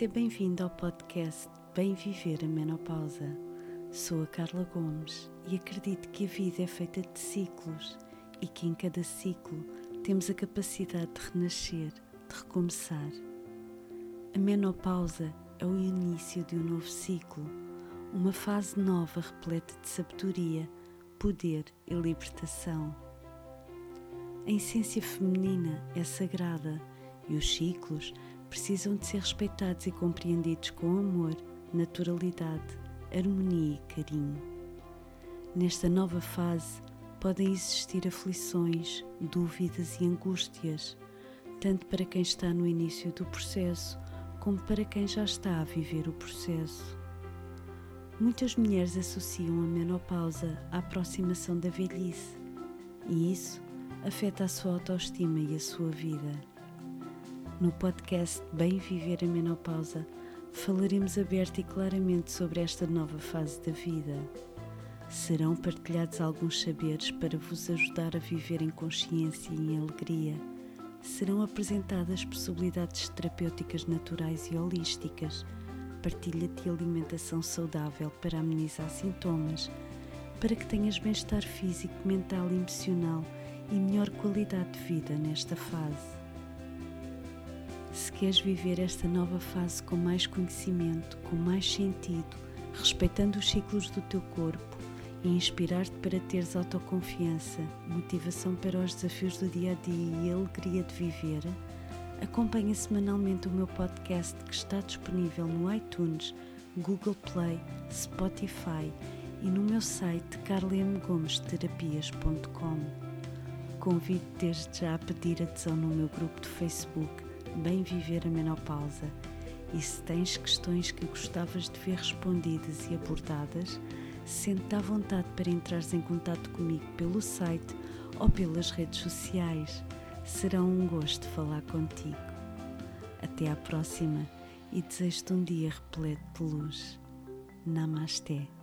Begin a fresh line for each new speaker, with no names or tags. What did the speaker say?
Seja bem-vindo ao podcast Bem Viver a Menopausa. Sou a Carla Gomes e acredito que a vida é feita de ciclos e que em cada ciclo temos a capacidade de renascer, de recomeçar. A menopausa é o início de um novo ciclo, uma fase nova repleta de sabedoria, poder e libertação. A essência feminina é sagrada e os ciclos precisam de ser respeitados e compreendidos com amor, naturalidade, harmonia e carinho. Nesta nova fase podem existir aflições, dúvidas e angústias, tanto para quem está no início do processo como para quem já está a viver o processo. Muitas mulheres associam a menopausa à aproximação da velhice e isso afeta a sua autoestima e a sua vida. No podcast Bem Viver a Menopausa, falaremos aberto e claramente sobre esta nova fase da vida. Serão partilhados alguns saberes para vos ajudar a viver em consciência e em alegria. Serão apresentadas possibilidades terapêuticas naturais e holísticas, partilha de alimentação saudável para amenizar sintomas, para que tenhas bem-estar físico, mental e emocional e melhor qualidade de vida nesta fase. Queres viver esta nova fase com mais conhecimento, com mais sentido, respeitando os ciclos do teu corpo e inspirar-te para teres autoconfiança, motivação para os desafios do dia a dia e alegria de viver, acompanha semanalmente o meu podcast que está disponível no iTunes, Google Play, Spotify e no meu site carlemgomesterapias.com. Convido desde já a pedir adesão no meu grupo de Facebook Bem Viver a Menopausa e se tens questões que gostavas de ver respondidas e abordadas, sente-te à vontade para entrares em contato comigo pelo site ou pelas redes sociais. Será um gosto falar contigo. Até à próxima e desejo-te um dia repleto de luz. Namasté.